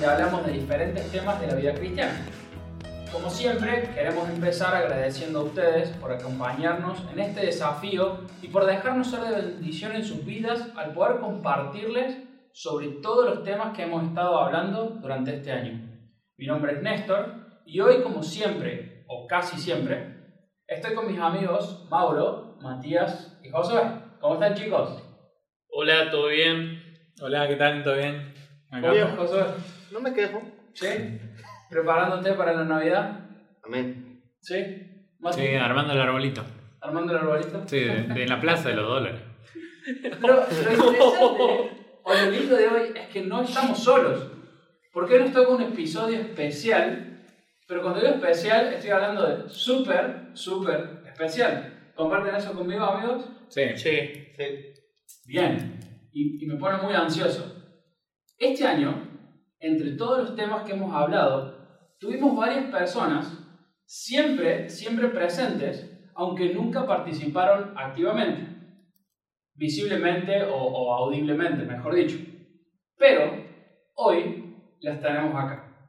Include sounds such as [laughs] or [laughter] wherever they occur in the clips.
donde hablamos de diferentes temas de la vida cristiana. Como siempre, queremos empezar agradeciendo a ustedes por acompañarnos en este desafío y por dejarnos ser de bendición en sus vidas al poder compartirles sobre todos los temas que hemos estado hablando durante este año. Mi nombre es Néstor y hoy, como siempre, o casi siempre, estoy con mis amigos Mauro, Matías y Josué. ¿Cómo están chicos? Hola, ¿todo bien? Hola, ¿qué tal? ¿Todo bien? ¿Cómo estás, Josué? No me quejo. ¿Sí? ¿Preparándote para la Navidad? Amén. ¿Sí? ¿Mati? Sí, armando el arbolito. ¿Armando el arbolito? Sí, de, de la plaza de los dólares. Pero lo o lo lindo de hoy es que no estamos solos. Porque hoy nos toca un episodio especial, pero cuando digo especial estoy hablando de súper, súper especial. ¿Comparten eso conmigo, amigos? Sí. Sí. Sí. Bien, y, y me pone muy ansioso. Este año, entre todos los temas que hemos hablado, tuvimos varias personas siempre, siempre presentes, aunque nunca participaron activamente, visiblemente o, o audiblemente, mejor dicho. Pero hoy las tenemos acá.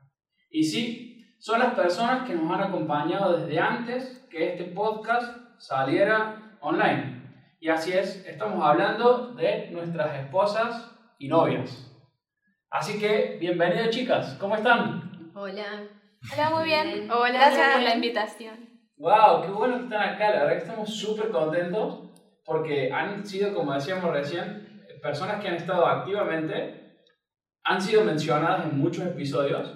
Y sí, son las personas que nos han acompañado desde antes que este podcast saliera online. Y así es, estamos hablando de nuestras esposas y novias. Así que, bienvenidas chicas, ¿cómo están? Hola. Hola, muy bien. Hola, Gracias por la invitación. ¡Wow! ¡Qué bueno que están acá! La verdad que estamos súper contentos porque han sido, como decíamos recién, personas que han estado activamente, han sido mencionadas en muchos episodios,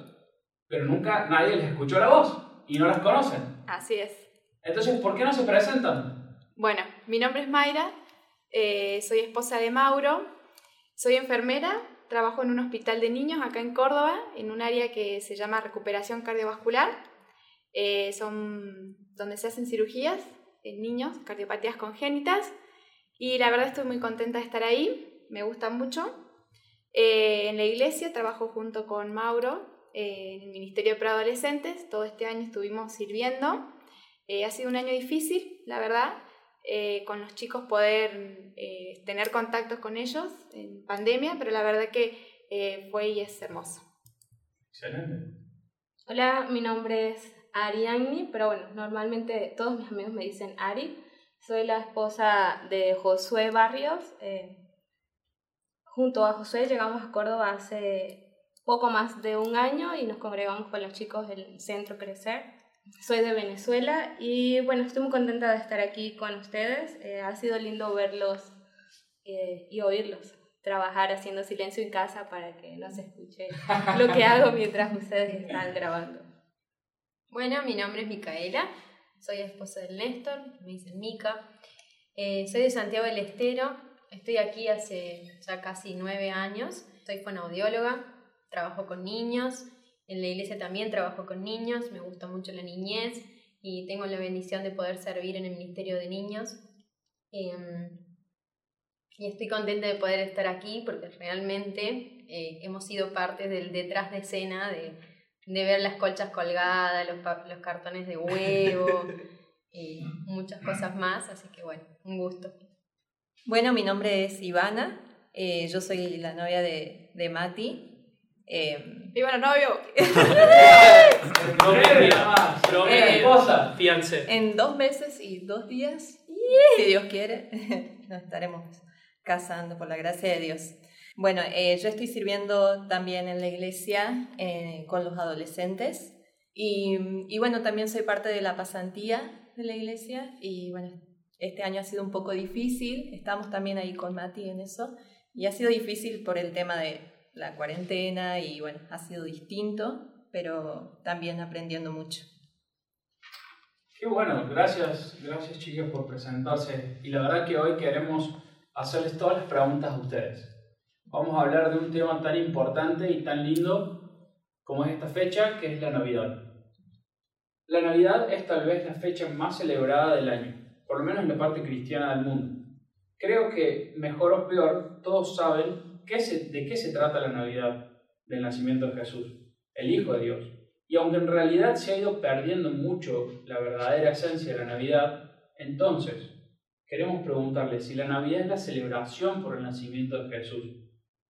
pero nunca nadie les escuchó la voz y no las conocen. Así es. Entonces, ¿por qué no se presentan? Bueno, mi nombre es Mayra, eh, soy esposa de Mauro, soy enfermera, trabajo en un hospital de niños acá en Córdoba, en un área que se llama recuperación cardiovascular. Eh, son donde se hacen cirugías en niños, cardiopatías congénitas, y la verdad estoy muy contenta de estar ahí, me gusta mucho. Eh, en la iglesia trabajo junto con Mauro eh, en el Ministerio de Preadolescentes, todo este año estuvimos sirviendo. Ha sido un año difícil, la verdad, eh, con los chicos poder eh, tener contactos con ellos en pandemia, pero la verdad que eh, fue y es hermoso. Excelente. Hola, mi nombre es Ariadne, pero bueno, normalmente todos mis amigos me dicen Ari. Soy la esposa de Josué Barrios. eh, junto a Josué llegamos a Córdoba hace poco más de un año y nos congregamos con los chicos del Centro Crecer. Soy de Venezuela y bueno, estoy muy contenta de estar aquí con ustedes. Eh, ha sido lindo verlos eh, y oírlos trabajar haciendo silencio en casa para que no se escuche [laughs] lo que hago mientras ustedes están grabando. Bueno, mi nombre es Micaela, soy esposa del Néstor, me dicen Mica. Eh, soy de Santiago del Estero, estoy aquí hace ya casi nueve años, soy fonoaudióloga, trabajo con niños, en la iglesia también trabajo con niños, me gusta mucho la niñez y tengo la bendición de poder servir en el Ministerio de Niños. Em, y estoy contenta de poder estar aquí porque realmente eh, hemos sido parte del detrás de escena de, de ver las colchas colgadas, los, cartones de huevo y [laughs] muchas cosas más. Así que bueno, un gusto. Bueno, mi nombre es Ivana, eh, yo soy la novia de, de Mati. Eh, Y bueno, novio, Breve, nada más. Promesa. Eh, esposa. Fiancé. en dos meses y dos días, si Dios quiere, [laughs] nos estaremos casando por la gracia de Dios. Bueno, eh, yo estoy sirviendo también en la iglesia eh, con los adolescentes y, y bueno, también soy parte de la pasantía de la iglesia y bueno, este año ha sido un poco difícil, estamos también ahí con Mati en eso y ha sido difícil por el tema de la cuarentena y bueno, ha sido distinto, pero también aprendiendo mucho. Qué bueno, gracias, gracias chicos por presentarse. Y la verdad que hoy queremos hacerles todas las preguntas a ustedes. Vamos a hablar de un tema tan importante y tan lindo como es esta fecha, que es la Navidad. La Navidad es tal vez la fecha más celebrada del año, por lo menos en la parte cristiana del mundo. Creo que, mejor o peor, todos saben de qué se trata la Navidad del nacimiento de Jesús, el Hijo de Dios. Y aunque en realidad se ha ido perdiendo mucho la verdadera esencia de la Navidad, entonces, queremos preguntarle si la Navidad es la celebración por el nacimiento de Jesús.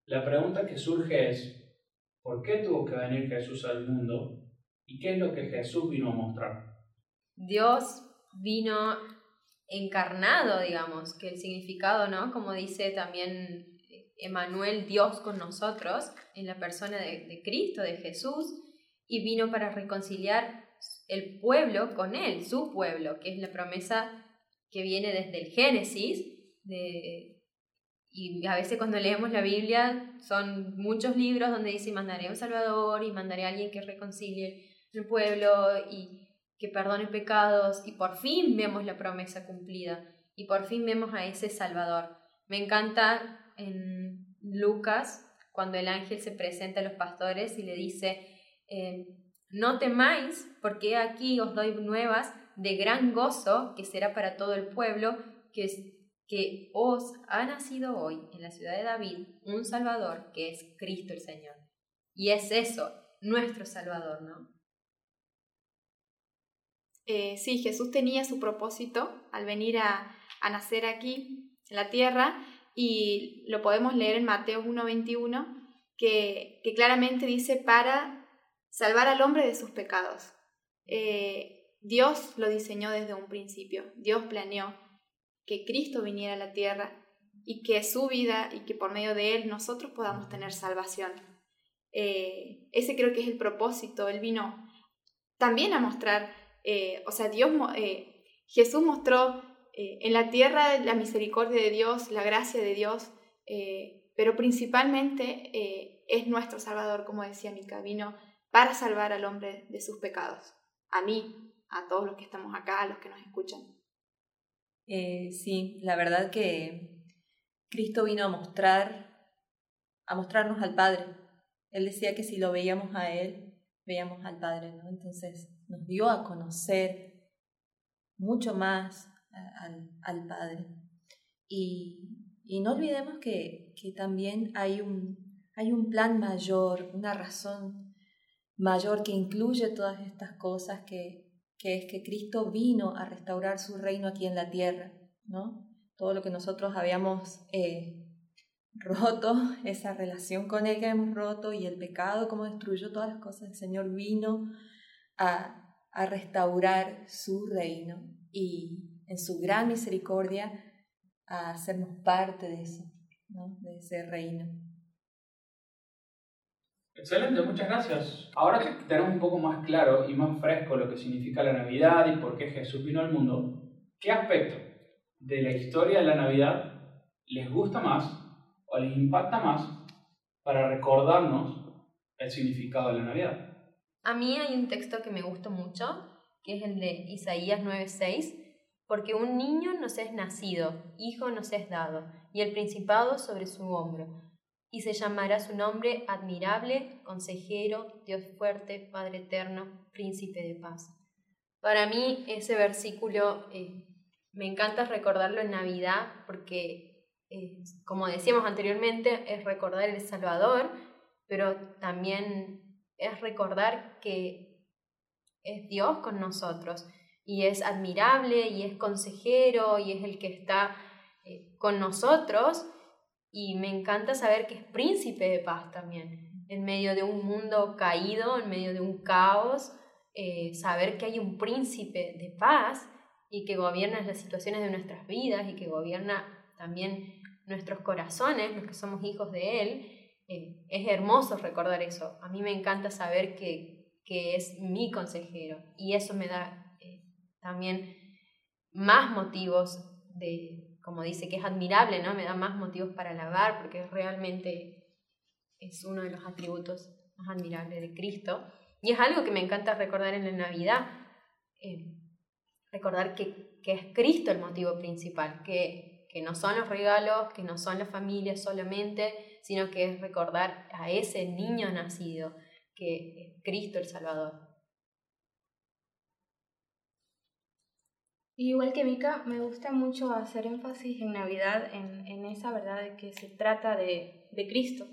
La pregunta que surge es, ¿por qué tuvo que venir Jesús al mundo? ¿Y qué es lo que Jesús vino a mostrar? Dios vino encarnado, digamos, que el significado, ¿no? Como dice también Emanuel, Dios con nosotros, en la persona de, Cristo, de Jesús, y vino para reconciliar el pueblo con él, su pueblo, que es la promesa que viene desde el Génesis, de, y a veces cuando leemos la Biblia son muchos libros donde dice mandaré un Salvador y mandaré a alguien que reconcilie el pueblo y que perdone pecados y por fin vemos la promesa cumplida y por fin vemos a ese Salvador. Me encanta en Lucas cuando el ángel se presenta a los pastores y le dice, eh, no temáis, porque aquí os doy nuevas de gran gozo, que será para todo el pueblo, que, que os ha nacido hoy en la ciudad de David un Salvador, que es Cristo el Señor. Y es eso, nuestro Salvador, ¿no? Eh, sí, Jesús tenía su propósito al venir a, a nacer aquí, en la tierra, y lo podemos leer en Mateo 1.21, que, que claramente dice para salvar al hombre de sus pecados. Eh, Dios lo diseñó desde un principio, Dios planeó que Cristo viniera a la tierra y que su vida y que por medio de él nosotros podamos tener salvación. Eh, ese creo que es el propósito, él vino también a mostrar, eh, o sea, Dios, Jesús mostró en la tierra la misericordia de Dios, la gracia de Dios, pero principalmente es nuestro Salvador, como decía Mica, vino para salvar al hombre de sus pecados. A mí, a todos los que estamos acá, a los que nos escuchan. Eh, sí, la verdad que Cristo vino a mostrar, a mostrarnos al Padre. Él decía que si lo veíamos a Él, veíamos al Padre, ¿no? Entonces nos dio a conocer mucho más al, al Padre. Y, y, no olvidemos que, que también hay un, hay un plan mayor, una razón mayor que incluye todas estas cosas, que, que es que Cristo vino a restaurar su reino aquí en la tierra, ¿no? Todo lo que nosotros habíamos eh, roto, [laughs] esa relación con Él que hemos roto y el pecado, como destruyó todas las cosas, el Señor vino a, a restaurar su reino y en su gran misericordia a hacernos parte de eso, ¿no? de ese reino. Excelente, muchas gracias. Ahora que tenemos un poco más claro y más fresco lo que significa la Navidad y por qué Jesús vino al mundo, ¿qué aspecto de la historia de la Navidad les gusta más o les impacta más para recordarnos el significado de la Navidad? A mí hay un texto que me gusta mucho, que es el de Isaías 9:6, porque un niño nos es nacido, hijo nos es dado, y el principado sobre su hombro y se llamará su nombre admirable, consejero, Dios fuerte, Padre eterno, príncipe de paz. Para mí ese versículo eh, me encanta recordarlo en Navidad porque, eh, como decíamos anteriormente, es recordar el Salvador, pero también es recordar que es Dios con nosotros y es admirable y es consejero y es el que está eh, con nosotros y me encanta saber que es príncipe de paz también, en medio de un mundo caído, en medio de un caos, eh, saber que hay un príncipe de paz y que gobierna las situaciones de nuestras vidas y que gobierna también nuestros corazones, los que somos hijos de Él, eh, es hermoso recordar eso. A mí me encanta saber que, que es mi consejero y eso me da también más motivos de, como dice, que es admirable, ¿no? Me da más motivos para alabar porque realmente es uno de los atributos más admirables de Cristo. Y es algo que me encanta recordar en la Navidad, eh, recordar que, que, es Cristo el motivo principal, que, que no son los regalos, que no son la familia solamente, sino que es recordar a ese niño nacido, que es Cristo el Salvador. Igual que Mika, me gusta mucho hacer énfasis en Navidad, en, en esa verdad de que se trata de, de Cristo.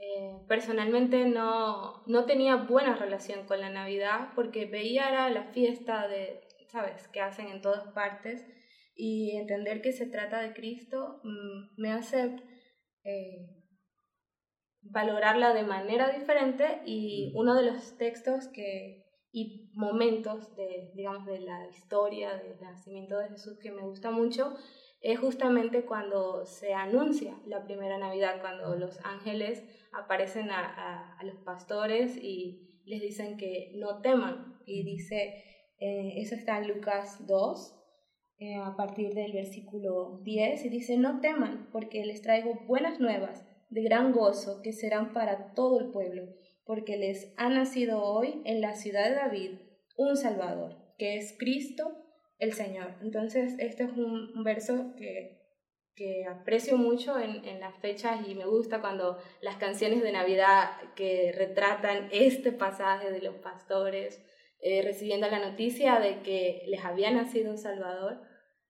Eh, personalmente no, no tenía buena relación con la Navidad porque veía era la fiesta de, ¿sabes?, que hacen en todas partes y entender que se trata de Cristo mm, me hace eh, valorarla de manera diferente y uno de los textos que y momentos de digamos de la historia del nacimiento de Jesús que me gusta mucho es justamente cuando se anuncia la primera Navidad, cuando los ángeles aparecen a, a, los pastores y les dicen que no teman. Y dice, eh, eso está en Lucas 2, eh, a partir del versículo 10, y dice, no teman, porque les traigo buenas nuevas de gran gozo que serán para todo el pueblo, porque les ha nacido hoy en la ciudad de David un Salvador, que es Cristo el Señor. Entonces, este es un, verso que, que, aprecio mucho en, en, las fechas y me gusta cuando las canciones de Navidad que retratan este pasaje de los pastores eh, recibiendo la noticia de que les había nacido un Salvador,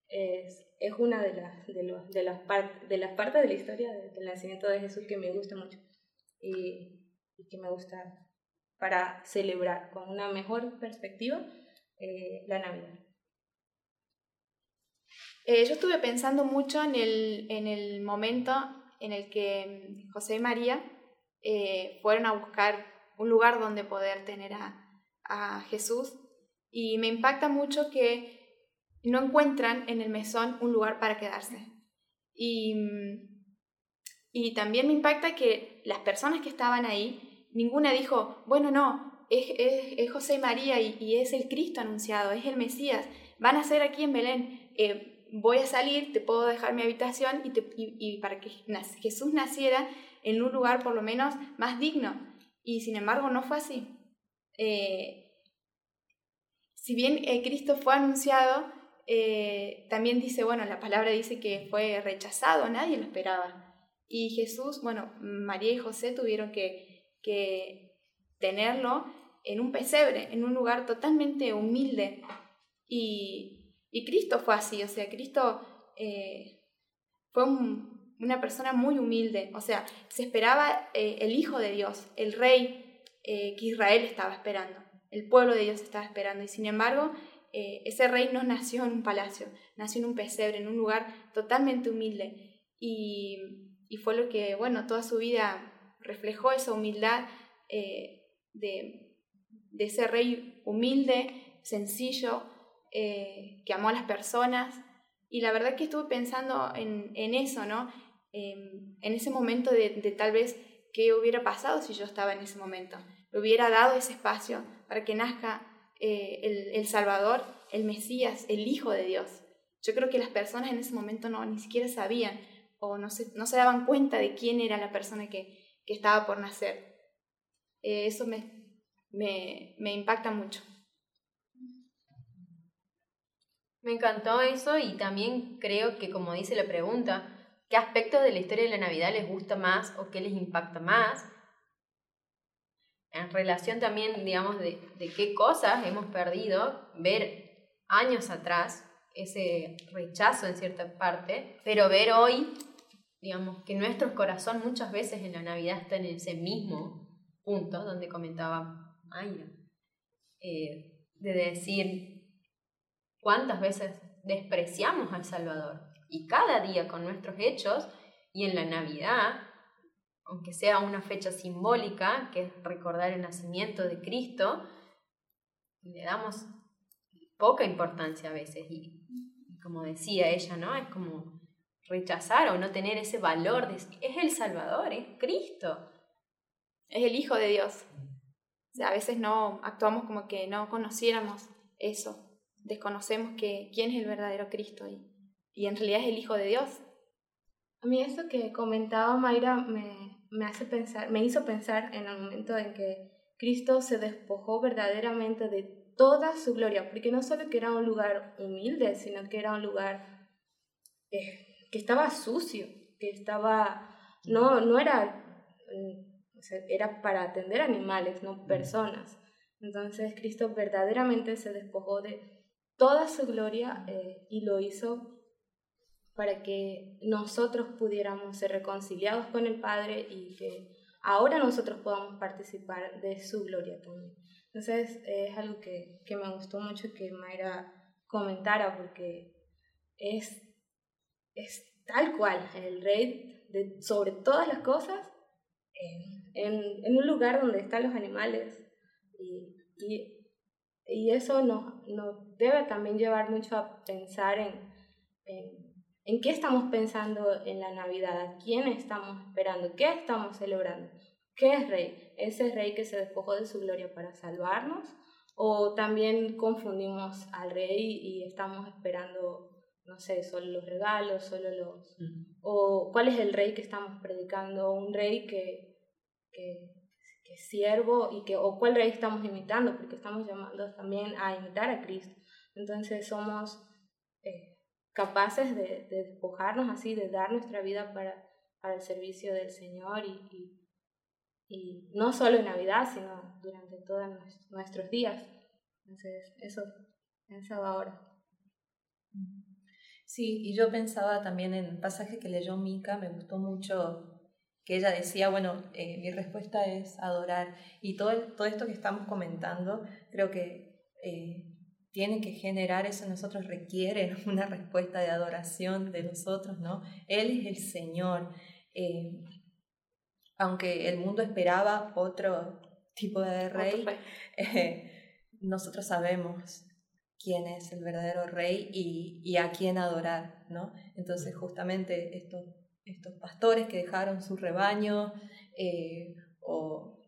es, es una de las, de, los, de, las de las partes de la historia del nacimiento de Jesús que me gusta mucho y, y que me gusta para celebrar con una mejor perspectiva eh, la Navidad. Eh, yo estuve pensando mucho en el, en el, momento en el que mm, José y María eh, fueron a buscar un lugar donde poder tener a, a Jesús y me impacta mucho que no encuentran en el mesón un lugar para quedarse. Y, mm, y también me impacta que las personas que estaban ahí, ninguna dijo, bueno, no, es, es, José y María y, es el Cristo anunciado, es el Mesías, van a ser aquí en Belén. Eh, voy a salir, te puedo dejar mi habitación y, y, para que Jesús naciera en un lugar por lo menos más digno. Y sin embargo no fue así. Eh, si bien eh, Cristo fue anunciado, eh, también dice, bueno, la palabra dice que fue rechazado, nadie lo esperaba. Y Jesús, bueno, María y José tuvieron que, que tenerlo en un pesebre, en un lugar totalmente humilde. Y, y Cristo fue así, o sea, Cristo eh, fue una persona muy humilde, o sea, se esperaba eh, el Hijo de Dios, el Rey eh, que Israel estaba esperando, el pueblo de Dios estaba esperando, y sin embargo, ese Rey no nació en un palacio, nació en un pesebre, en un lugar totalmente humilde, y, y fue lo que, bueno, toda su vida reflejó esa humildad de, de ese Rey humilde, sencillo, eh, que amó a las personas. Y la verdad que estuve pensando en, eso, ¿no? en ese momento de, tal vez qué hubiera pasado si yo estaba en ese momento. Le hubiera dado ese espacio para que nazca eh, el, Salvador, el Mesías, el Hijo de Dios. Yo creo que las personas en ese momento no ni siquiera sabían o no se daban cuenta de quién era la persona que, que estaba por nacer. Eh, eso me, me, me impacta mucho. Me encantó eso y también creo que, como dice la pregunta, ¿qué aspectos de la historia de la Navidad les gusta más o qué les impacta más? En relación también, digamos, de, de qué cosas hemos perdido, ver años atrás ese rechazo en cierta parte, pero ver hoy, digamos, que nuestro corazón muchas veces en la Navidad está en ese mismo punto donde comentaba Maya, eh, de decir, ¿Cuántas veces despreciamos al Salvador? Y cada día con nuestros hechos y en la Navidad, aunque sea una fecha simbólica, que es recordar el nacimiento de Cristo, le damos poca importancia a veces. Y, como decía ella, ¿no? Es como rechazar o no tener ese valor de es el Salvador, es Cristo. Es el Hijo de Dios. A veces no actuamos como que no conociéramos eso desconocemos que, quién es el verdadero Cristo y, y en realidad es el Hijo de Dios. A mí eso que comentaba Mayra me, me, hace pensar, me hizo pensar en el momento en que Cristo se despojó verdaderamente de toda su gloria, porque no solo que era un lugar humilde, sino que era un lugar eh, que estaba sucio, que estaba, no, no era, mm, era para atender animales, no personas. Entonces Cristo verdaderamente se despojó de toda su gloria eh, y lo hizo para que nosotros pudiéramos ser reconciliados con el Padre y que ahora nosotros podamos participar de su gloria también. Entonces es algo que, que, me gustó mucho que Mayra comentara porque es, es tal cual, el rey de, sobre todas las cosas, en, un lugar donde están los animales. Y, y, eso nos, nos, debe también llevar mucho a pensar en, en, en, qué estamos pensando en la Navidad, a quién estamos esperando, qué estamos celebrando. ¿Qué es rey? ¿Ese rey que se despojó de su gloria para salvarnos? ¿O también confundimos al rey y estamos esperando no sé, solo los regalos, solo los... O cuál es el rey que estamos predicando, un rey que, que, que, es siervo y que... O cuál rey estamos imitando, porque estamos llamando también a imitar a Cristo. Entonces somos eh, capaces de, de, despojarnos así, de dar nuestra vida para, para el servicio del Señor y, y, y no solo en Navidad, sino durante todos nuestros días. Entonces eso pensaba ahora. Sí, y yo pensaba también en el pasaje que leyó Mica, me gustó mucho que ella decía, bueno, eh, mi respuesta es adorar. Y todo, todo esto que estamos comentando, creo que eh, tiene que generar eso en nosotros, requiere [laughs] una respuesta de adoración de nosotros, ¿no? Él es el Señor. Eh, aunque el mundo esperaba otro tipo de rey, [laughs] nosotros sabemos quién es el verdadero rey y, y a quién adorar, ¿no? Entonces justamente estos, estos pastores que dejaron su rebaño eh, o,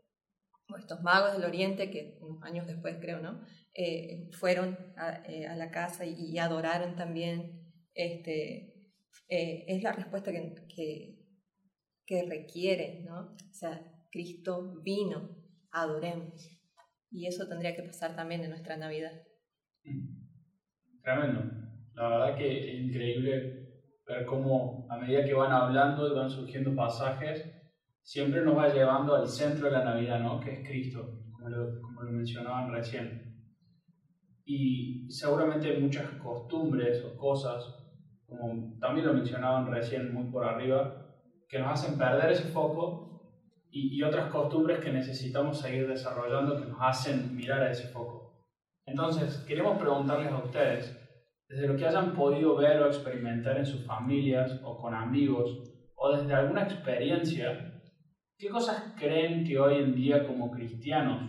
o, estos magos del oriente que unos años después creo, ¿no? Eh, fueron a, eh, a, la casa y, y, adoraron también, este, es la respuesta que, que, que requiere, ¿no? O sea, Cristo vino, adoremos. Y eso tendría que pasar también en nuestra Navidad. Tremendo. La verdad que es increíble ver cómo a medida que van hablando y van surgiendo pasajes, siempre nos va llevando al centro de la Navidad, ¿no? Que es Cristo, como lo, como lo mencionaban recién. Y seguramente muchas costumbres o cosas, como también lo mencionaban recién muy por arriba, que nos hacen perder ese foco y, y otras costumbres que necesitamos seguir desarrollando que nos hacen mirar a ese foco. Entonces, queremos preguntarles a ustedes, desde lo que hayan podido ver o experimentar en sus familias o con amigos, o desde alguna experiencia, ¿qué cosas creen que hoy en día como cristianos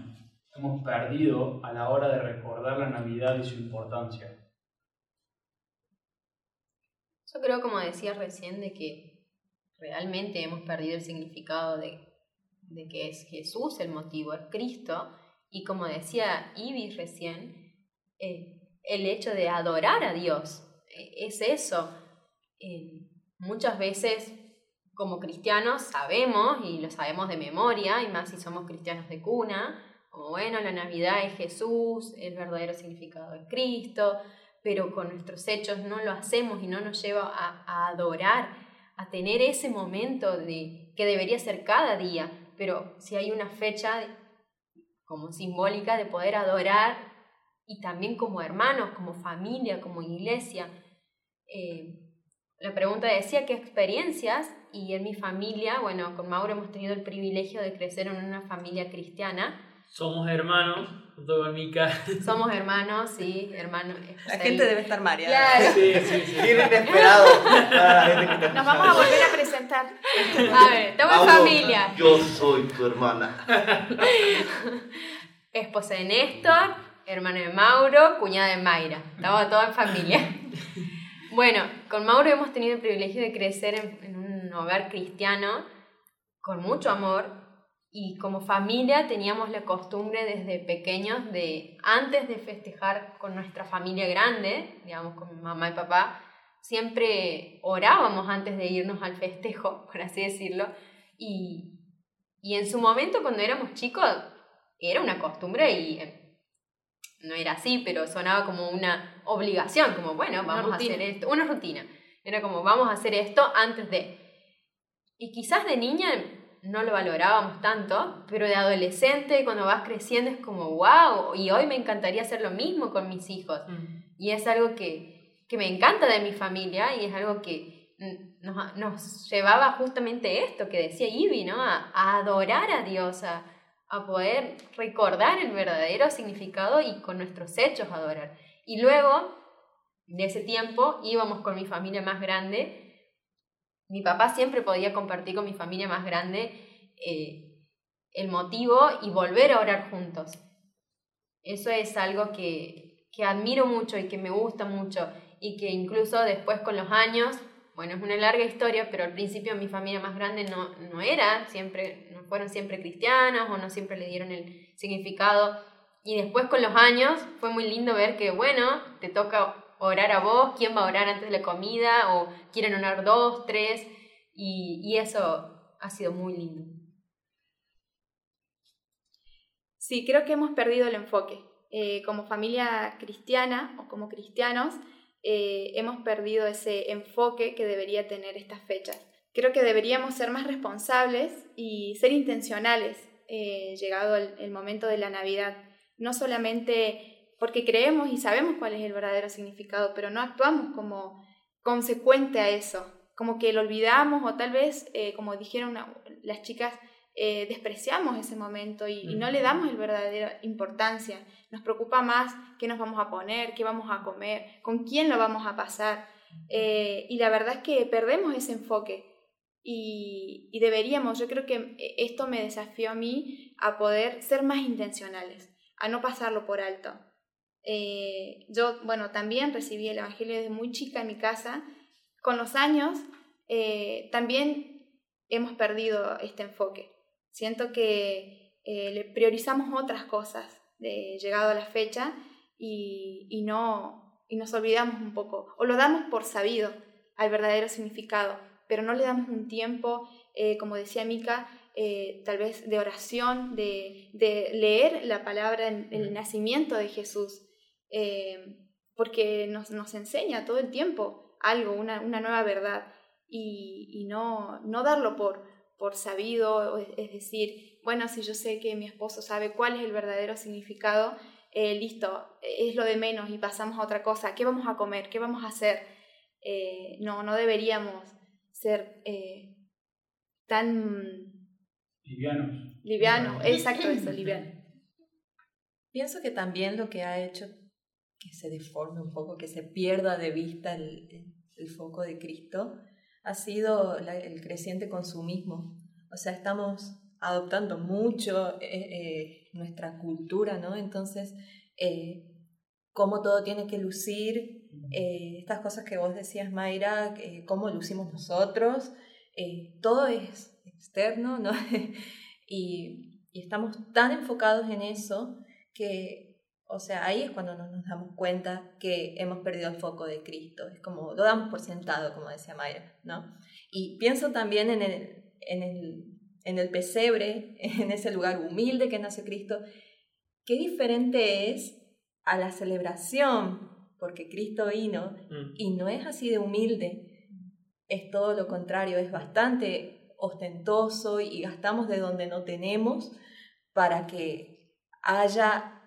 hemos perdido a la hora de recordar la Navidad y su importancia? Yo creo, como decía recién, de que realmente hemos perdido el significado de, de que es Jesús el motivo, es Cristo, y como decía Ivy recién, eh, el hecho de adorar a Dios, eh, es eso. Eh, muchas veces como cristianos sabemos, y lo sabemos de memoria, y más si somos cristianos de cuna, como bueno, la Navidad es Jesús, el verdadero significado de Cristo, pero con nuestros hechos no lo hacemos y no nos lleva a, a adorar, a tener ese momento de que debería ser cada día, pero si hay una fecha como simbólica de poder adorar y también como hermanos, como familia, como iglesia. Eh, la pregunta decía qué experiencias y en mi familia, bueno, con Mauro hemos tenido el privilegio de crecer en una familia cristiana. Somos hermanos, junto con Mica. Somos hermanos, sí, hermanos. La gente debe estar mareada. Claro. Sí, sí, sí. Bien inesperado para la gente que está Nos vamos a volver a presentar. A ver, estamos en familia. Yo soy tu hermana. [laughs] Esposa de Néstor, hermano de Mauro, cuñada de Mayra. Estamos todos en familia. Bueno, con Mauro hemos tenido el privilegio de crecer en, en un hogar cristiano con mucho amor y como familia teníamos la costumbre desde pequeños de, antes de festejar con nuestra familia grande, digamos con mi mamá y papá, siempre orábamos antes de irnos al festejo, [laughs] por así decirlo, y, y en su momento cuando éramos chicos era una costumbre y eh, no era así, pero sonaba como una obligación, como bueno, vamos a hacer esto, una rutina. Era como vamos a hacer esto antes de... Y quizás de niña no lo valorábamos tanto, pero de adolescente, cuando vas creciendo, es como, wow, y hoy me encantaría hacer lo mismo con mis hijos. Mm. Y es algo que, que me encanta de mi familia y es algo que nos, nos llevaba justamente esto que decía Ivy, ¿no? A, a adorar a Dios, a, a poder recordar el verdadero significado y con nuestros hechos adorar. Y luego, de ese tiempo íbamos con mi familia más grande. Mi papá siempre podía compartir con mi familia más grande eh, el motivo y volver a orar juntos. Eso es algo que, que admiro mucho y que me gusta mucho y que incluso después con los años, bueno, es una larga historia, pero al principio mi familia más grande no, no era siempre, no fueron siempre cristianos o no siempre le dieron el significado. Y después con los años fue muy lindo ver que, bueno, te toca orar a vos, quién va a orar antes de la comida, o quieren orar dos, tres, y, y eso ha sido muy lindo. Sí, creo que hemos perdido el enfoque. Eh, como familia cristiana o como cristianos, eh, hemos perdido ese enfoque que debería tener estas fechas. Creo que deberíamos ser más responsables y ser intencionales eh, llegado el, el momento de la Navidad. No solamente porque creemos y sabemos cuál es el verdadero significado, pero no actuamos como consecuente a eso, como que lo olvidamos o tal vez, eh, como dijeron las chicas, eh, despreciamos ese momento y, y, no le damos el verdadera importancia. Nos preocupa más qué nos vamos a poner, qué vamos a comer, con quién lo vamos a pasar. Eh, y la verdad es que perdemos ese enfoque y, y, deberíamos, yo creo que esto me desafió a mí a poder ser más intencionales, a no pasarlo por alto. Eh, yo, bueno, también recibí el Evangelio desde muy chica en mi casa. Con los años, eh, también hemos perdido este enfoque. Siento que eh, le priorizamos otras cosas de llegado a la fecha y, y, no, y nos olvidamos un poco, o lo damos por sabido al verdadero significado, pero no le damos un tiempo, como decía Mika, eh, tal vez de oración, de, de leer la palabra en el nacimiento de Jesús, eh, porque nos, nos, enseña todo el tiempo algo, una, una nueva verdad, y, y no, no darlo por, por sabido, es decir, bueno, si yo sé que mi esposo sabe cuál es el verdadero significado, eh, listo, es lo de menos y pasamos a otra cosa. ¿Qué vamos a comer? ¿Qué vamos a hacer? Eh, no, no deberíamos ser eh, tan... Livianos. Livianos, exacto eso, [laughs] liviano. Pienso que también lo que ha hecho que se deforme un poco, que se pierda de vista el, el foco de Cristo, ha sido la, el creciente consumismo. O sea, estamos adoptando mucho eh, eh, nuestra cultura, ¿no? Entonces, eh, cómo todo tiene que lucir, estas cosas que vos decías, Mayra, cómo lucimos nosotros, todo es externo, ¿no? [laughs] y, y estamos tan enfocados en eso que o sea, ahí es cuando nos damos cuenta que hemos perdido el foco de Cristo. Es como, lo damos por sentado, como decía Mayra, ¿no? Y pienso también en el, en el, en el pesebre, [laughs] en ese lugar humilde que nace Cristo. Qué diferente es a la celebración, porque Cristo vino mm. y no es así de humilde, es todo lo contrario, es bastante ostentoso y gastamos de donde no tenemos para que haya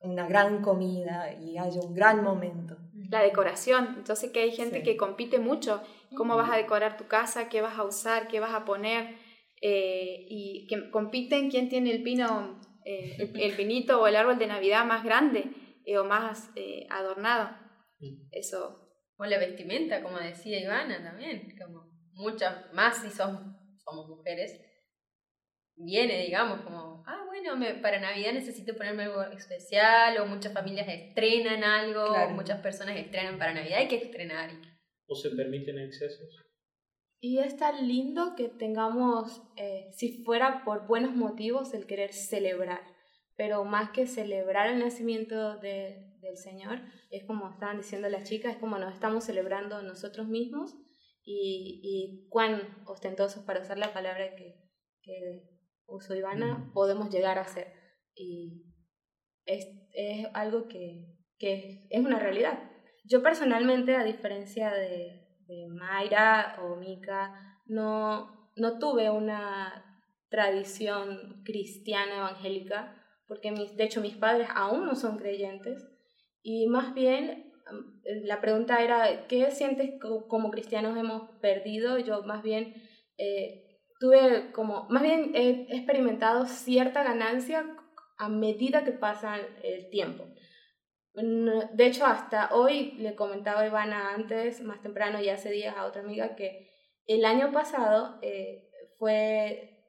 una gran comida y haya un gran momento. La decoración, yo sé que hay gente sí. que compite mucho, cómo vas a decorar tu casa, qué vas a usar, qué vas a poner, eh, y que compiten quién tiene el pino, eh, el, el, pinito o el árbol de Navidad más grande eh, o más eh, adornado. Eso. O la vestimenta, como decía Ivana también, como muchas más si somos, somos mujeres, viene, digamos, como, ah, bueno, me, para Navidad necesito ponerme algo especial, o muchas familias estrenan algo, claro. o muchas personas estrenan para Navidad, hay que estrenar. O se permiten excesos. Y es tan lindo que tengamos, eh, si fuera por buenos motivos, el querer celebrar. Pero más que celebrar el nacimiento de, del Señor, es como estaban diciendo las chicas, es como nos estamos celebrando nosotros mismos y, y cuán ostentosos, para usar la palabra que, que usó Ivana, mm. podemos llegar a ser. Y es, es algo que, que es una realidad. Yo personalmente, a diferencia de, de Mayra o Mika, no, no tuve una tradición cristiana evangélica, porque mis, de hecho mis padres aún no son creyentes, y más bien la pregunta era, ¿qué sientes como cristianos hemos perdido? Yo más bien eh, tuve como, más bien he experimentado cierta ganancia a medida que pasa el tiempo. de hecho, hasta hoy le comentaba a Ivana antes, más temprano y hace días a otra amiga, que el año pasado eh, fue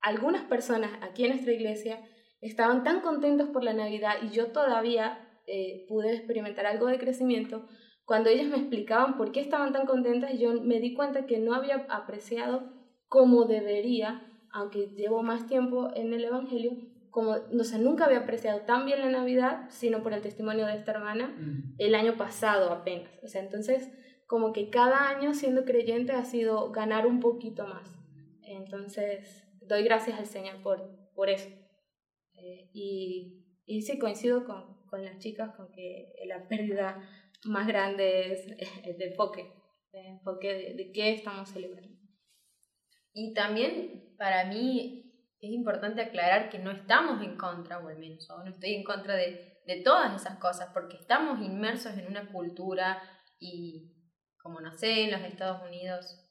algunas personas aquí en nuestra iglesia estaban tan contentos por la Navidad y yo todavía eh, pude experimentar algo de crecimiento. Cuando ellas me explicaban por qué estaban tan contentas, yo me di cuenta que no había apreciado como debería, aunque llevo más tiempo en el Evangelio, como, no sé, nunca había apreciado tan bien la Navidad, sino por el testimonio de esta hermana, Mm. el año pasado apenas. O sea, entonces, como que cada año siendo creyente ha sido ganar un poquito más. Entonces, doy gracias al Señor por, por eso. Eh, y, y sí, coincido con, con las chicas con que la pérdida más grande es el enfoque, el enfoque de, de qué estamos celebrando. Y también para mí es importante aclarar que no estamos en contra, o al menos yo no estoy en contra de, de todas esas cosas, porque estamos inmersos en una cultura y, como no sé, en los Estados Unidos,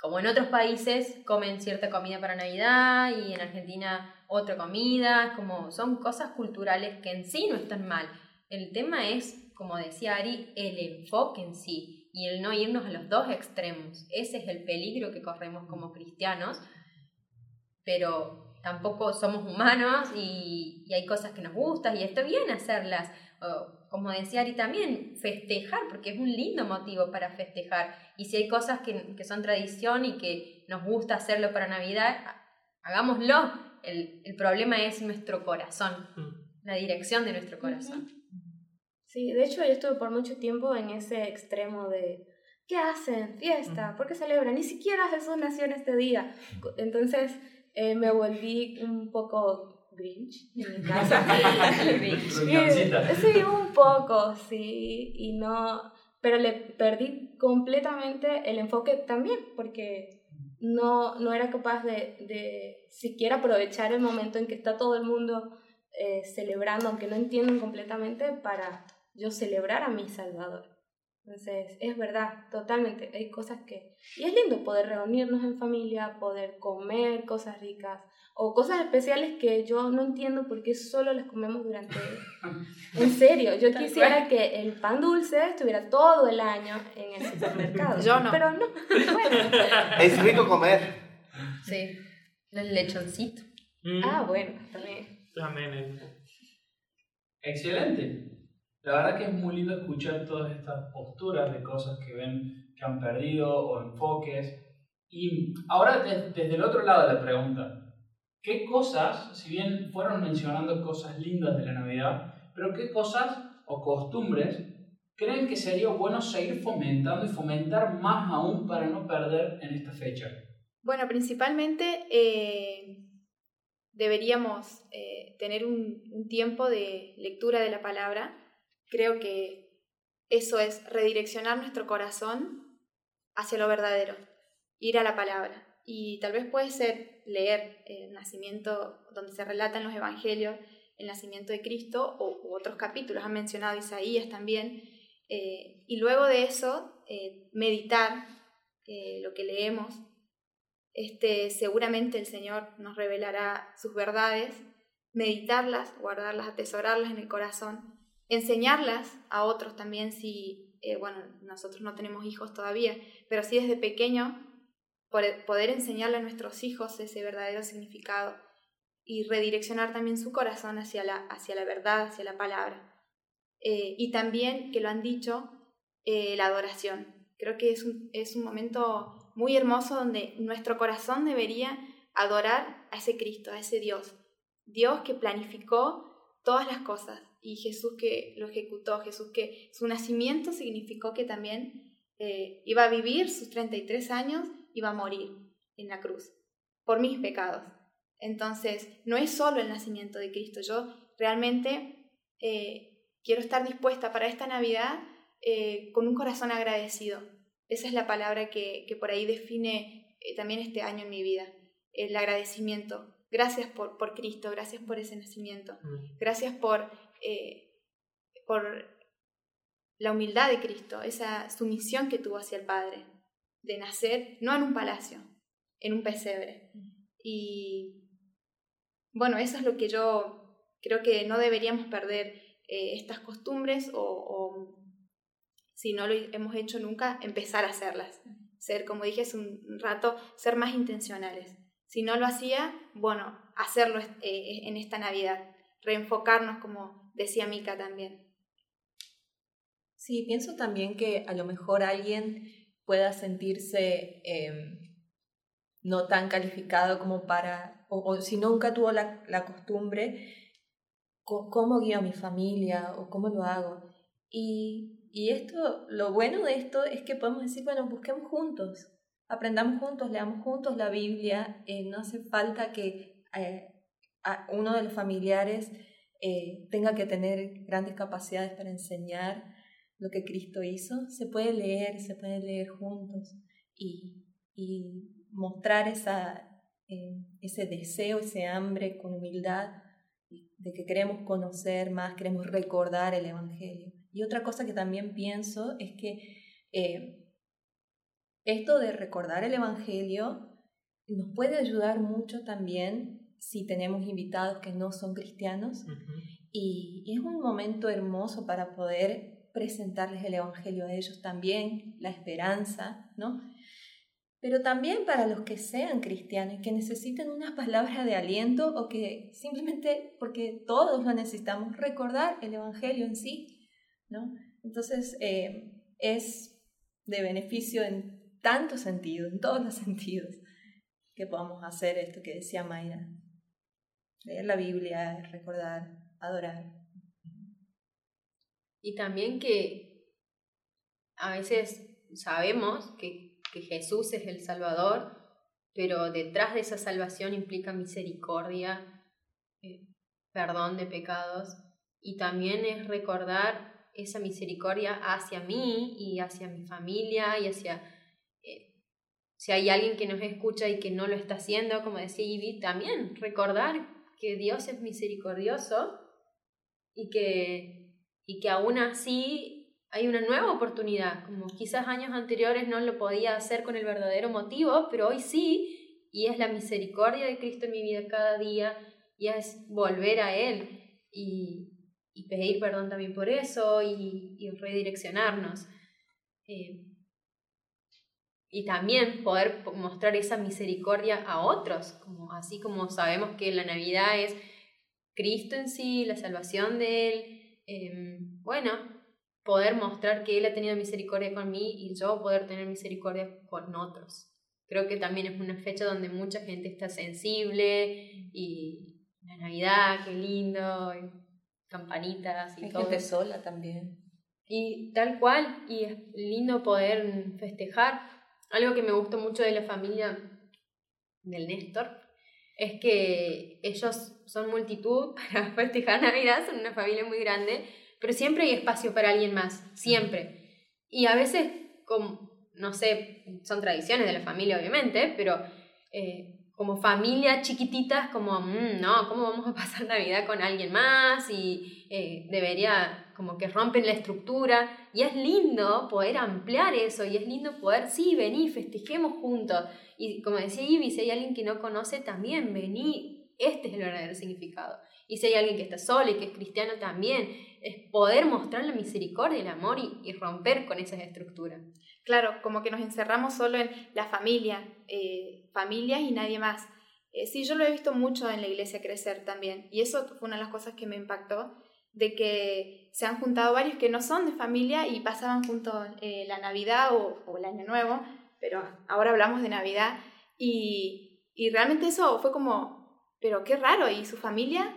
como en otros países, comen cierta comida para Navidad y en Argentina otra comida, como son cosas culturales que en sí no están mal. El tema es, como decía Ari, el enfoque en sí y el no irnos a los dos extremos. Ese es el peligro que corremos como cristianos, pero tampoco somos humanos y, y hay cosas que nos gustan y está bien hacerlas. O, como decía Ari también, festejar, porque es un lindo motivo para festejar. Y si hay cosas que, que son tradición y que nos gusta hacerlo para Navidad, hagámoslo. El, el problema es nuestro corazón, la dirección de nuestro corazón. Sí, de hecho yo estuve por mucho tiempo en ese extremo de ¿qué hacen? Fiesta, ¿por qué celebran? Ni siquiera Jesús nació en este día. Entonces eh, me volví un poco Grinch en mi [laughs] casa. Sí, un poco, sí, y no, pero le perdí completamente el enfoque también, porque no, no era capaz de, de siquiera aprovechar el momento en que está todo el mundo eh, celebrando, aunque no entienden completamente, para yo celebrar a mi Salvador. Entonces, es verdad, totalmente. Hay cosas que... Y es lindo poder reunirnos en familia, poder comer cosas ricas o cosas especiales que yo no entiendo por qué solo las comemos durante... [laughs] En serio, yo quisiera que el pan dulce estuviera todo el año en el supermercado. Yo no. Pero no. Bueno. [laughs] Es rico comer. Sí, el lechoncito. Mm, Ah, bueno, también. También es- Excelente. La verdad que es muy lindo escuchar todas estas posturas de cosas que ven que han perdido o enfoques. Y ahora des- desde el otro lado de la pregunta, ¿qué cosas, si bien fueron mencionando cosas lindas de la Navidad, pero qué cosas o costumbres creen que sería bueno seguir fomentando y fomentar más aún para no perder en esta fecha? Bueno, principalmente eh, deberíamos eh, tener un, un tiempo de lectura de la palabra. Creo que eso es redireccionar nuestro corazón hacia lo verdadero, ir a la palabra. Y tal vez puede ser leer el nacimiento donde se relatan los evangelios, el nacimiento de Cristo o u otros capítulos, han mencionado Isaías también. eh, y luego de eso, eh, meditar eh, lo que leemos este, seguramente el Señor nos revelará sus verdades, meditarlas, guardarlas, atesorarlas en el corazón, enseñarlas a otros también si, eh, bueno, nosotros no tenemos hijos todavía, pero sí desde pequeño poder enseñarle a nuestros hijos ese verdadero significado y redireccionar también su corazón hacia la, hacia la verdad, hacia la palabra. Eh, y también, que lo han dicho, eh, la adoración. Creo que es un, es un momento muy hermoso donde nuestro corazón debería adorar a ese Cristo, a ese Dios. Dios que planificó todas las cosas y Jesús que lo ejecutó, Jesús que su nacimiento significó que también eh, iba a vivir sus 33 años, iba a morir en la cruz por mis pecados. Entonces, no es solo el nacimiento de Cristo, yo realmente eh, quiero estar dispuesta para esta Navidad eh, con un corazón agradecido. Esa es la palabra que, que por ahí define también este año en mi vida, el agradecimiento. Gracias por, por Cristo, gracias por ese nacimiento, Mm. gracias por, eh, por la humildad de Cristo, esa sumisión que tuvo hacia el Padre, de nacer no en un palacio, en un pesebre. Y bueno, eso es lo que yo creo que no deberíamos perder eh, estas costumbres o, o, si no lo hemos hecho nunca, empezar a hacerlas. Ser, como dije hace un rato, ser más intencionales. Si no lo hacía, bueno, hacerlo eh, en esta Navidad, reenfocarnos, como decía Mika también. Sí, pienso también que a lo mejor alguien pueda sentirse em, no tan calificado como para, o, si nunca tuvo la, costumbre, cómo guío a mi familia o cómo lo hago. Y, y esto, lo bueno de esto es que podemos decir, bueno, busquemos juntos, aprendamos juntos, leamos juntos la Biblia, eh, no hace falta que eh, uno de los familiares eh, tenga que tener grandes capacidades para enseñar lo que Cristo hizo, se puede leer, se puede leer juntos y, mostrar esa, ese deseo, ese hambre con humildad de que queremos conocer más, queremos recordar el Evangelio. Y otra cosa que también pienso es que eh, esto de recordar el Evangelio nos puede ayudar mucho también si tenemos invitados que no son cristianos y, es un momento hermoso para poder presentarles el Evangelio a ellos también, la esperanza, ¿no? pero también para los que sean cristianos y que necesiten unas palabras de aliento o que simplemente, porque todos lo necesitamos, recordar el Evangelio en sí, ¿no? Entonces, eh, es de beneficio en tantos sentidos, en todos los sentidos, que podamos hacer esto que decía Mayra. Leer la Biblia, recordar, adorar. Y también que a veces sabemos que que Jesús es el Salvador, pero detrás de esa salvación implica misericordia, eh, perdón de pecados, y también es recordar esa misericordia hacia mí y hacia mi familia y hacia... Eh, si hay alguien que nos escucha y que no lo está haciendo, como decía Ivy, también recordar que Dios es misericordioso y que, y que aún así hay una nueva oportunidad, como quizás años anteriores no lo podía hacer con el verdadero motivo, pero hoy sí, y es la misericordia de Cristo en mi vida cada día, y es volver a Él y, pedir perdón también por eso y, y redireccionarnos. Eh, y también poder mostrar esa misericordia a otros, como, así como sabemos que la Navidad es Cristo en sí, la salvación de Él. Eh, bueno, poder mostrar que Él ha tenido misericordia con mí y yo poder tener misericordia con otros. Creo que también es una fecha donde mucha gente está sensible y la Navidad, qué lindo, campanitas y Hay todo. gente sola también. Y tal cual, y es lindo poder festejar. Algo que me gustó mucho de la familia del Néstor es que ellos son multitud [laughs] para festejar Navidad, son una familia muy grande pero siempre hay espacio para alguien más, siempre. Y a veces, como, no sé, son tradiciones de la familia obviamente, pero eh, como familia chiquititas, como, mm, no, ¿cómo vamos a pasar Navidad con alguien más? Y eh, debería, como que rompen la estructura. Y es lindo poder ampliar eso, y es lindo poder, sí, vení, festejemos juntos. Y como decía Ivy, si hay alguien que no conoce, también vení, este es el verdadero significado. Y si hay alguien que está solo y que es cristiano también, es poder mostrar la misericordia, el amor y, romper con esas estructuras. Claro, como que nos encerramos solo en la familia, eh, familias y nadie más. Eh, sí, yo lo he visto mucho en la iglesia crecer también. Y eso fue una de las cosas que me impactó, de que se han juntado varios que no son de familia y pasaban juntos eh, la Navidad o, o, el Año Nuevo, pero ahora hablamos de Navidad. Y, y realmente eso fue como, pero qué raro, ¿y su familia?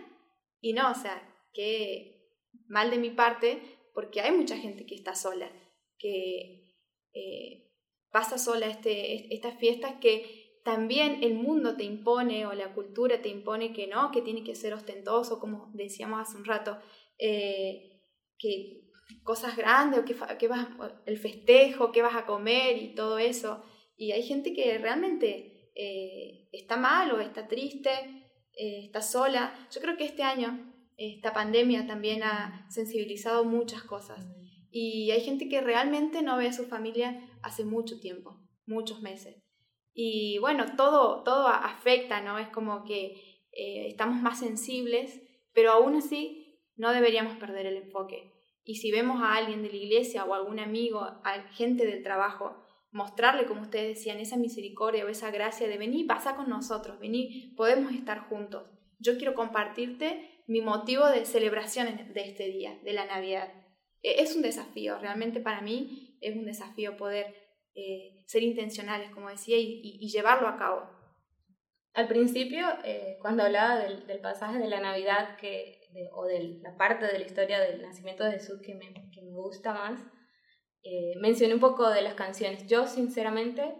Y no, o sea, qué mal de mi parte, porque hay mucha gente que está sola, que eh, pasa sola este, estas fiestas que también el mundo te impone o la cultura te impone que no, que tiene que ser ostentoso, como decíamos hace un rato, eh, que cosas grandes o que, que vas, el festejo, qué vas a comer y todo eso. Y hay gente que realmente eh, está mal o está triste eh, está sola. Yo creo que este año esta pandemia también ha sensibilizado muchas cosas y hay gente que realmente no ve a su familia hace mucho tiempo, muchos meses. Y bueno, todo, todo afecta, ¿no? Es como que eh, estamos más sensibles, pero aún así no deberíamos perder el enfoque. Y si vemos a alguien de la iglesia o algún amigo, a gente del trabajo, mostrarle, como ustedes decían, esa misericordia o esa gracia de venir y pasar con nosotros, venir, podemos estar juntos. Yo quiero compartirte mi motivo de celebración de este día, de la Navidad. E, es un desafío, realmente para mí es un desafío poder eh, ser intencionales, como decía, y, llevarlo a cabo. Al principio, eh, cuando hablaba del, del, pasaje de la Navidad que, o de la parte de la historia del nacimiento de Jesús que me, que me gusta más, eh, mencioné un poco de las canciones. Yo, sinceramente,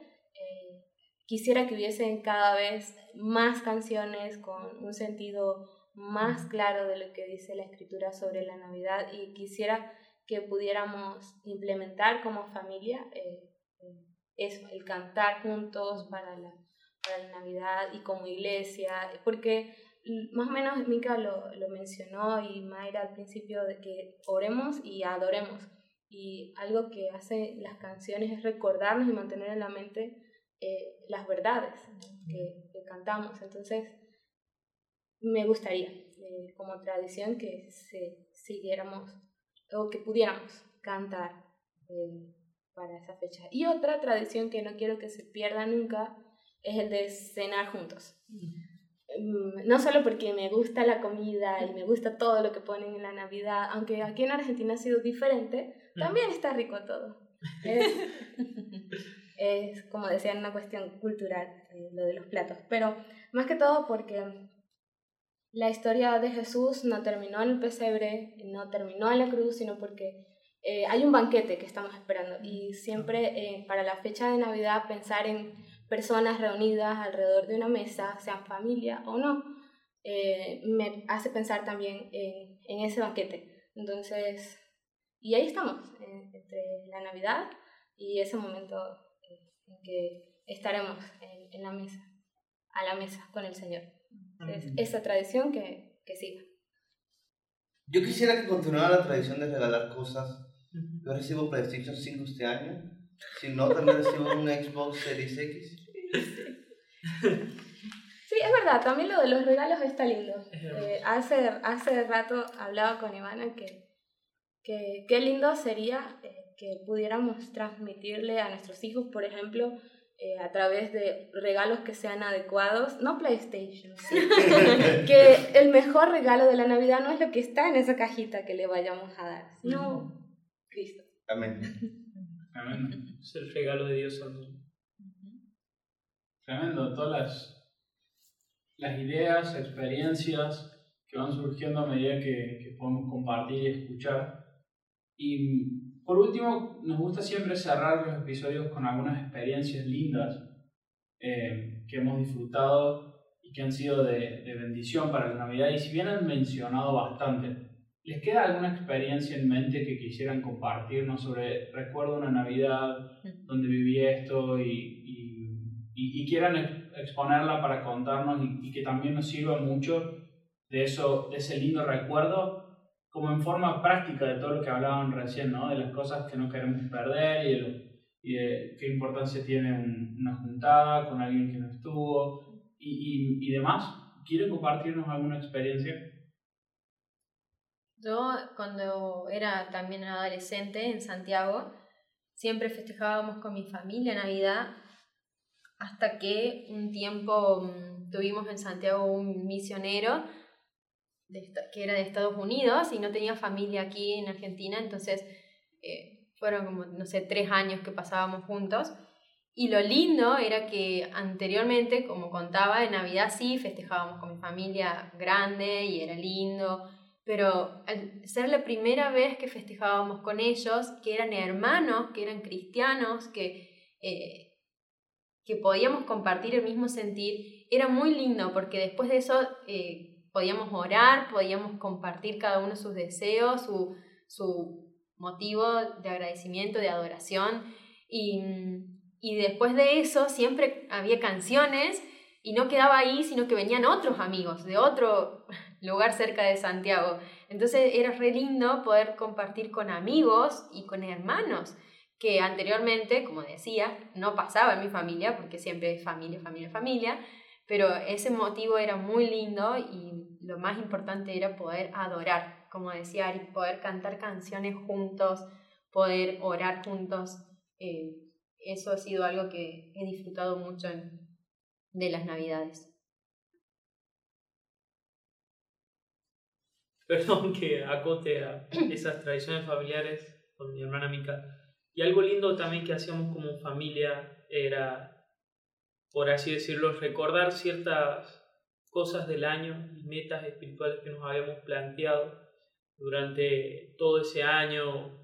quisiera que hubiesen cada vez más canciones con un sentido más claro de lo que dice la escritura sobre la Navidad y quisiera que pudiéramos implementar como familia eh, eh, eso, el cantar juntos para la, para la Navidad y como iglesia, porque más o menos Mika lo, lo mencionó y Mayra al principio de que oremos y adoremos. Y algo que hacen las canciones es recordarnos y mantener en la mente eh, las verdades que, que, cantamos. Entonces, me gustaría, como tradición, que se, siguiéramos o que pudiéramos cantar eh, para esa fecha. Y otra tradición que no quiero que se pierda nunca es el de cenar juntos. No solo porque me gusta la comida y me gusta todo lo que ponen en la Navidad, aunque aquí en Argentina ha sido diferente, mm. también está rico todo. Es, [laughs] es como decían, una cuestión cultural, eh, lo de los platos. Pero más que todo porque la historia de Jesús no terminó en el pesebre, no terminó en la cruz, sino porque eh, hay un banquete que estamos esperando. Y siempre eh, para la fecha de Navidad pensar en personas reunidas alrededor de una mesa, sean familia o no, eh, me hace pensar también en, en, ese banquete. Entonces, y ahí estamos, entre la Navidad y ese momento en que estaremos en, en la mesa, a la mesa con el Señor esa tradición que, que siga. Yo quisiera que continuara la tradición de regalar cosas. Yo recibo PlayStation 5 este año. Si no, también recibo un Xbox Series X. Sí, es verdad, también lo de los regalos está lindo. Eh, hace, hace rato hablaba con Ivana que, que qué lindo sería eh, que pudiéramos transmitirle a nuestros hijos, por ejemplo, eh, a través de regalos que sean adecuados, no PlayStation, [laughs] que el mejor regalo de la Navidad no es lo que está en esa cajita que le vayamos a dar, sino Cristo. Amén. Amén. Es el regalo de Dios mundo. Tremendo, todas las, las ideas, experiencias que van surgiendo a medida que, que podemos compartir y escuchar. Y por último, nos gusta siempre cerrar los episodios con algunas experiencias lindas eh, que hemos disfrutado y que han sido de, de, bendición para la Navidad. Y si bien han mencionado bastante, ¿les queda alguna experiencia en mente que quisieran compartirnos sobre, recuerdo una Navidad donde viví esto y, y, y, quieran exponerla para contarnos y, que también nos sirva mucho de, eso, de ese lindo recuerdo como en forma práctica de todo lo que hablaban recién, ¿no? de las cosas que no queremos perder y qué importancia tiene una juntada con alguien que no estuvo y, y, y demás. ¿Quiere compartirnos alguna experiencia? Yo cuando era también adolescente en Santiago, siempre festejábamos con mi familia Navidad hasta que un tiempo mm, tuvimos en Santiago un misionero que era de Estados Unidos y no tenía familia aquí en Argentina, entonces eh, fueron como, no sé, tres años que pasábamos juntos. Y lo lindo era que anteriormente, como contaba, en Navidad sí festejábamos con mi familia grande y era lindo, pero al ser la primera vez que festejábamos con ellos, que eran hermanos, que eran cristianos, que, eh, que podíamos compartir el mismo sentir, era muy lindo porque después de eso eh, podíamos orar, podíamos compartir cada uno sus deseos, su, su motivo de agradecimiento, de adoración. Y, y después de eso siempre había canciones y no quedaba ahí, sino que venían otros amigos de otro [laughs] lugar cerca de Santiago. Entonces era re lindo poder compartir con amigos y con hermanos, que anteriormente, como decía, no pasaba en mi familia, porque siempre es familia, familia, familia, pero ese motivo era muy lindo y lo más importante era poder adorar como decía Ari, poder cantar canciones juntos, poder orar juntos. eh, eso ha sido algo que he disfrutado mucho de las Navidades. Perdón que acote a esas tradiciones familiares con mi hermana Mica. Y algo lindo también que hacíamos como familia era, por así decirlo, recordar ciertas cosas del año y metas espirituales que nos habíamos planteado durante todo ese año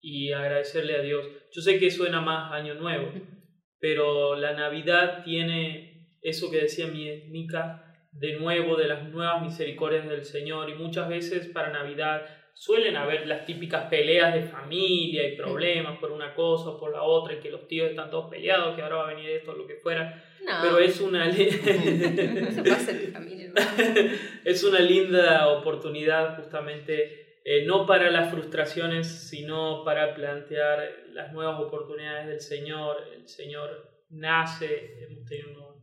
y agradecerle a Dios. Yo sé que suena más año nuevo, [laughs] pero la Navidad tiene eso que decía mi Mica, de nuevo de las nuevas misericordias del Señor y muchas veces para Navidad suelen haber las típicas peleas de familia y problemas por una cosa o por la otra y que los tíos están todos peleados, que ahora va a venir esto o lo que fuera, No, pero es una eso pasa en familia. hermano. [laughs] es una linda oportunidad justamente eh, no para las frustraciones, sino para plantear las nuevas oportunidades del Señor. El Señor nace, hemos tenido un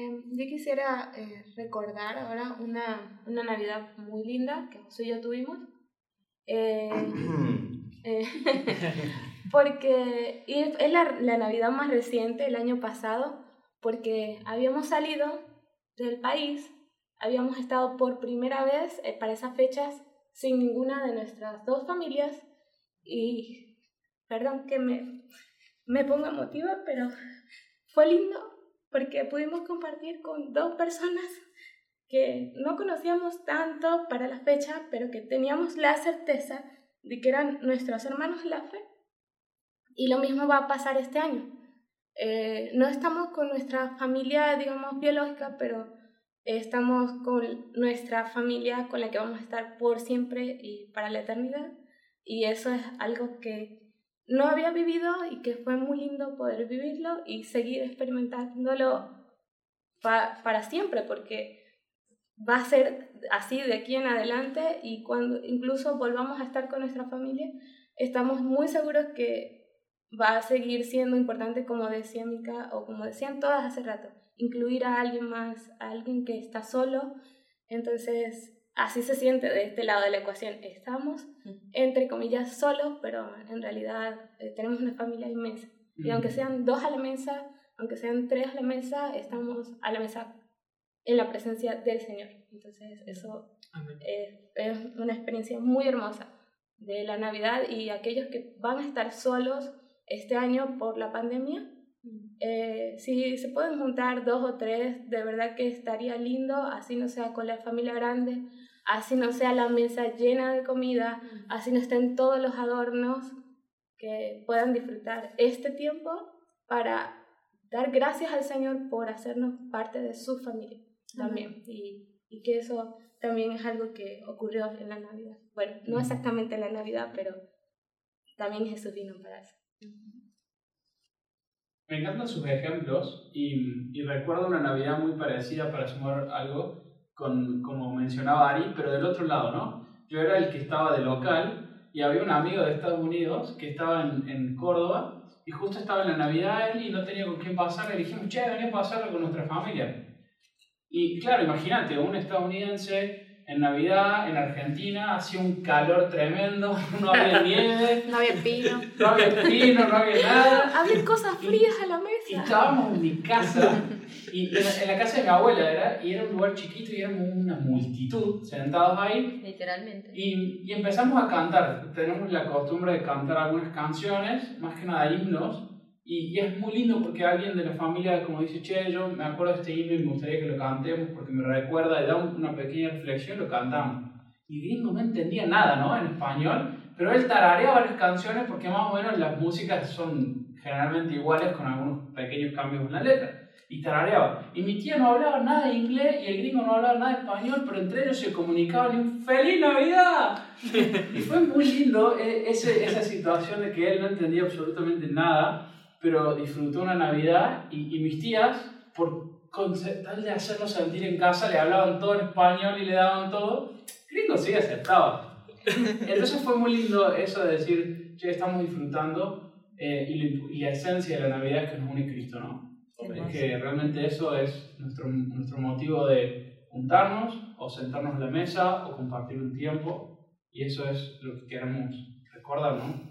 Em, yo quisiera eh, recordar ahora una, una Navidad muy linda que José y yo tuvimos. [clears throat] Eh, eh, [laughs] porque y es es la, la Navidad más reciente, el año pasado, porque habíamos salido del país, habíamos estado por primera vez eh, para esas fechas sin ninguna de nuestras dos familias y, perdón que me, me ponga emotiva, pero fue lindo porque pudimos compartir con dos personas que no conocíamos tanto para la fecha, pero que teníamos la certeza de que eran nuestros hermanos en la fe. Y lo mismo va a pasar este año. Eh, no estamos con nuestra familia, digamos, biológica, pero estamos con nuestra familia con la que vamos a estar por siempre y para la eternidad. Y eso es algo que no había vivido y que fue muy lindo poder vivirlo y seguir experimentándolo pa- para siempre, porque va a ser así de aquí en adelante y cuando incluso volvamos a estar con nuestra familia, estamos muy seguros que va a seguir siendo importante, como decía Mika, o como decían todas hace rato, incluir a alguien más, a alguien que está solo. Entonces, así se siente de este lado de la ecuación. Estamos, entre comillas, solos, pero en realidad eh, tenemos una familia inmensa. Y aunque sean dos a la mesa, aunque sean tres a la mesa, estamos a la mesa en la presencia del Señor. Entonces, eso es, es una experiencia muy hermosa de la Navidad y aquellos que van a estar solos este año por la pandemia, eh, si se pueden juntar dos o tres, de verdad que estaría lindo, así no sea con la familia grande, así no sea la mesa llena de comida, así no estén todos los adornos, que puedan disfrutar este tiempo para dar gracias al Señor por hacernos parte de su familia también. Y, y que eso también es algo que ocurrió en la Navidad. Bueno, no exactamente en la Navidad, pero también Jesús vino para eso. Me encantan sus ejemplos y, y recuerdo una Navidad muy parecida para sumar algo, con, como mencionaba Ari, pero del otro lado, ¿no? Yo era el que estaba de local y había un amigo de Estados Unidos que estaba en, en Córdoba y justo estaba en la Navidad él y no tenía con quién pasar. Le dijimos, che, vení a pasarlo con nuestra familia. Y claro, imagínate, un estadounidense en Navidad en Argentina, hacía un calor tremendo, [laughs] no había [laughs] nieve, No había pino. no había pino, no había nada. Había cosas frías a la Y mesa. estábamos en mi casa, y en la, en la casa de mi abuela era, y era un lugar chiquito y éramos una multitud sentados ahí. Literalmente. Y, y empezamos a cantar. Tenemos la costumbre de cantar algunas canciones, más que nada himnos. Y, y es muy lindo porque alguien de la familia, como dice, che, yo me acuerdo de este himno y me gustaría que lo cantemos porque me recuerda y da un- una pequeña reflexión, lo cantamos. Y Gringo no entendía nada, ¿no? En español, pero él tarareaba las canciones porque más o menos las músicas son generalmente iguales con algunos pequeños cambios en la letra. Y tarareaba. Y mi tía no hablaba nada de inglés y el gringo no hablaba nada de español, pero entre ellos se comunicaban y un ¡Feliz Navidad! [laughs] y fue muy lindo eh, ese, esa situación de que él no entendía absolutamente nada, pero disfrutó una Navidad y, y mis tías, por tal de hacerlo sentir en casa, le hablaban todo en español y le daban todo. Gringo sí aceptaba. Entonces fue muy lindo eso de decir, che, estamos disfrutando eh, y, y la esencia de la Navidad es que nos une Cristo, ¿no? Es que realmente eso es nuestro, nuestro motivo de juntarnos o sentarnos a la mesa o compartir un tiempo y eso es lo que queremos recordar, ¿no?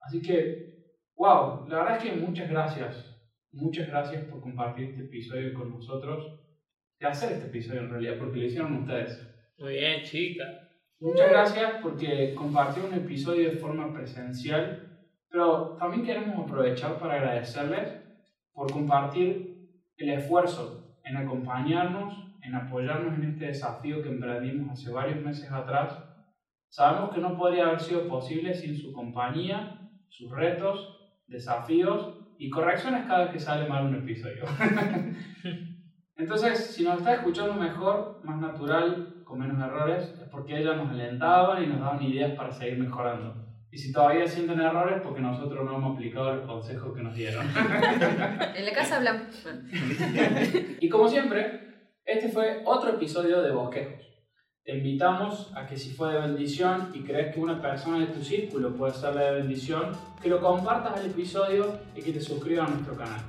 Así que, wow, la verdad es que muchas gracias, muchas gracias por compartir este episodio con nosotros, de hacer este episodio en realidad, porque lo hicieron ustedes. Muy bien, chica. Muchas gracias porque compartió un episodio de forma presencial, pero también queremos aprovechar para agradecerles por compartir el esfuerzo en acompañarnos, en apoyarnos en este desafío que emprendimos hace varios meses atrás. Sabemos que no podría haber sido posible sin su compañía, sus retos, desafíos y correcciones cada vez que sale mal un episodio. [laughs] Entonces, si nos está escuchando mejor, más natural, con menos errores, es porque ellas nos alentaban y nos daban ideas para seguir mejorando. Y si todavía sienten errores, porque nosotros no hemos aplicado los consejos que nos dieron. [laughs] En la casa hablamos. [laughs] y como siempre, este fue otro episodio de Bosquejos. Te invitamos a que si fue de bendición y crees que una persona de tu círculo puede serle de bendición, que lo compartas al episodio y que te suscribas a nuestro canal.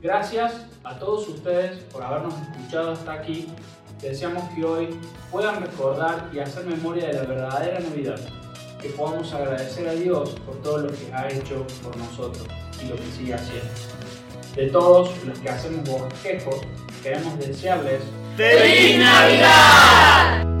Gracias a todos ustedes por habernos escuchado hasta aquí. Deseamos que hoy puedan recordar y hacer memoria de la verdadera Navidad. Que podamos agradecer a Dios por todo lo que ha hecho por nosotros y lo que sigue haciendo. De todos los que hacemos bosquejos, queremos desearles ¡Feliz Navidad!